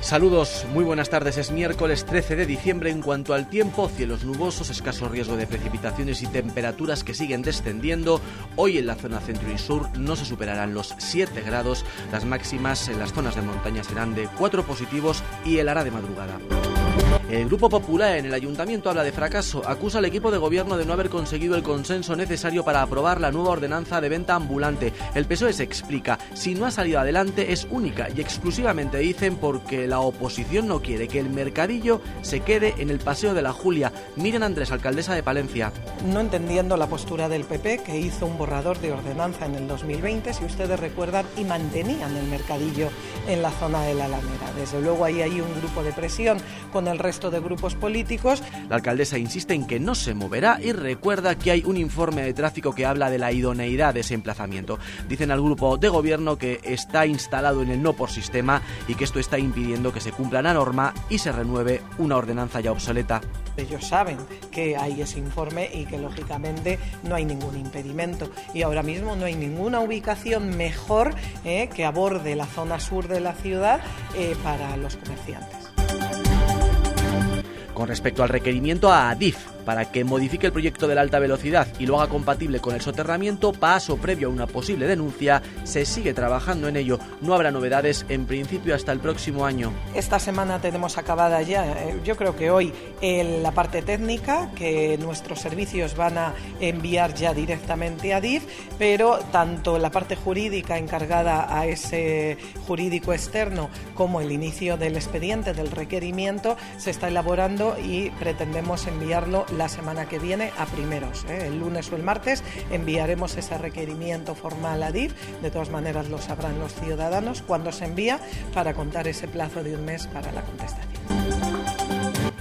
Saludos, muy buenas tardes. Es miércoles 13 de diciembre. En cuanto al tiempo, cielos nubosos, escaso riesgo de precipitaciones y temperaturas que siguen descendiendo. Hoy en la zona centro y sur no se superarán los 7 grados. Las máximas en las zonas de montaña serán de 4 positivos y helará de madrugada. El Grupo Popular en el Ayuntamiento habla de fracaso, acusa al equipo de gobierno de no haber conseguido el consenso necesario para aprobar la nueva ordenanza de venta ambulante. El PSOE se explica, si no ha salido adelante es única y exclusivamente dicen porque la oposición no quiere que el mercadillo se quede en el Paseo de la Julia. Miren Andrés, alcaldesa de Palencia. No entendiendo la postura del PP que hizo un borrador de ordenanza en el 2020, si ustedes recuerdan, y mantenían el mercadillo en la zona de la Alameda. Desde luego ahí hay un grupo de presión con el resto de grupos políticos. La alcaldesa insiste en que no se moverá y recuerda que hay un informe de tráfico que habla de la idoneidad de ese emplazamiento. Dicen al grupo de gobierno que está instalado en el no por sistema y que esto está impidiendo que se cumpla la norma y se renueve una ordenanza ya obsoleta. Ellos saben que hay ese informe y que lógicamente no hay ningún impedimento. Y ahora mismo no hay ninguna ubicación mejor eh, que aborde la zona sur de la ciudad eh, para los comerciantes. Con respecto al requerimiento a ADIF para que modifique el proyecto de la alta velocidad y lo haga compatible con el soterramiento, paso previo a una posible denuncia, se sigue trabajando en ello. No habrá novedades en principio hasta el próximo año. Esta semana tenemos acabada ya, eh, yo creo que hoy, la parte técnica que nuestros servicios van a enviar ya directamente a DIF, pero tanto la parte jurídica encargada a ese jurídico externo como el inicio del expediente del requerimiento se está elaborando y pretendemos enviarlo la semana que viene a primeros. ¿eh? El lunes o el martes enviaremos ese requerimiento formal a DIF. De todas maneras lo sabrán los ciudadanos cuando se envía para contar ese plazo de un mes para la contestación.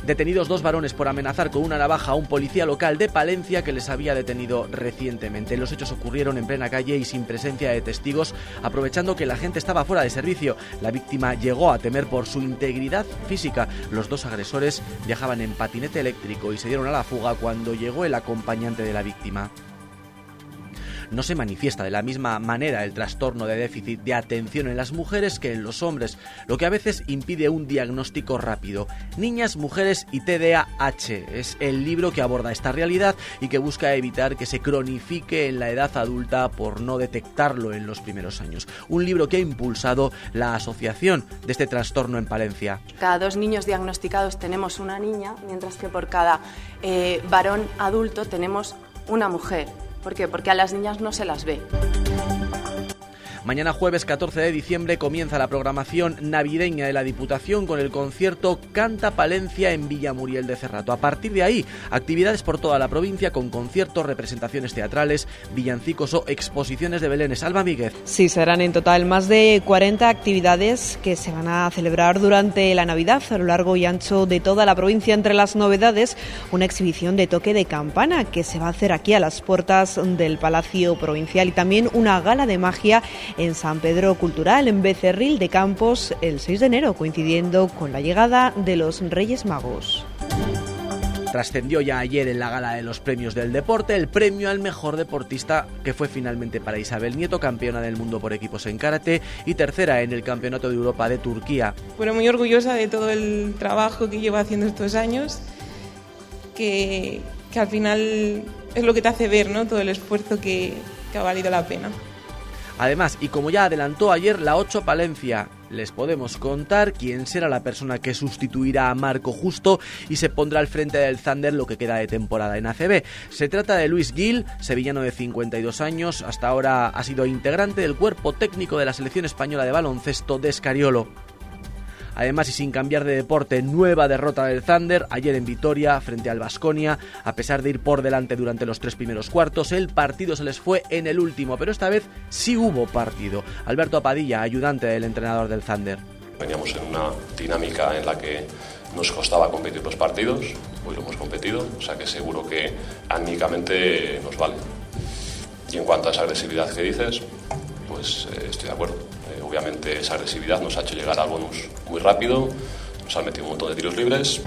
Detenidos dos varones por amenazar con una navaja a un policía local de Palencia que les había detenido recientemente. Los hechos ocurrieron en plena calle y sin presencia de testigos, aprovechando que la gente estaba fuera de servicio. La víctima llegó a temer por su integridad física. Los dos agresores viajaban en patinete eléctrico y se dieron a la fuga cuando llegó el acompañante de la víctima no se manifiesta de la misma manera el trastorno de déficit de atención en las mujeres que en los hombres, lo que a veces impide un diagnóstico rápido. Niñas, mujeres y TDAH es el libro que aborda esta realidad y que busca evitar que se cronifique en la edad adulta por no detectarlo en los primeros años. Un libro que ha impulsado la asociación de este trastorno en Palencia. Cada dos niños diagnosticados tenemos una niña, mientras que por cada eh, varón adulto tenemos una mujer. ¿Por qué? Porque a las niñas no se las ve. Mañana jueves 14 de diciembre comienza la programación navideña de la Diputación con el concierto Canta Palencia en Villamuriel de Cerrato. A partir de ahí, actividades por toda la provincia con conciertos, representaciones teatrales, villancicos o exposiciones de Belén. Alba Míguez. Sí, serán en total más de 40 actividades que se van a celebrar durante la Navidad a lo largo y ancho de toda la provincia. Entre las novedades, una exhibición de toque de campana que se va a hacer aquí a las puertas del Palacio Provincial y también una gala de magia en San Pedro Cultural, en Becerril de Campos, el 6 de enero, coincidiendo con la llegada de los Reyes Magos. Trascendió ya ayer en la gala de los premios del deporte el premio al mejor deportista que fue finalmente para Isabel Nieto, campeona del mundo por equipos en karate y tercera en el Campeonato de Europa de Turquía. Bueno, muy orgullosa de todo el trabajo que llevo haciendo estos años, que, que al final es lo que te hace ver ¿no? todo el esfuerzo que, que ha valido la pena. Además, y como ya adelantó ayer la 8 Palencia, les podemos contar quién será la persona que sustituirá a Marco Justo y se pondrá al frente del Thunder lo que queda de temporada en ACB. Se trata de Luis Gil, sevillano de 52 años, hasta ahora ha sido integrante del cuerpo técnico de la selección española de baloncesto de Escariolo. Además, y sin cambiar de deporte, nueva derrota del Thunder ayer en Vitoria frente al Basconia. A pesar de ir por delante durante los tres primeros cuartos, el partido se les fue en el último, pero esta vez sí hubo partido. Alberto Apadilla, ayudante del entrenador del Thunder. Veníamos en una dinámica en la que nos costaba competir los partidos, hoy lo hemos competido, o sea que seguro que anímicamente nos vale. Y en cuanto a esa agresividad que dices, pues eh, estoy de acuerdo. Obviamente esa agresividad nos ha hecho llegar al bonus muy rápido, nos han metido un montón de tiros libres.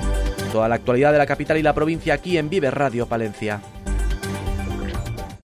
Toda la actualidad de la capital y la provincia aquí en Vive Radio Palencia.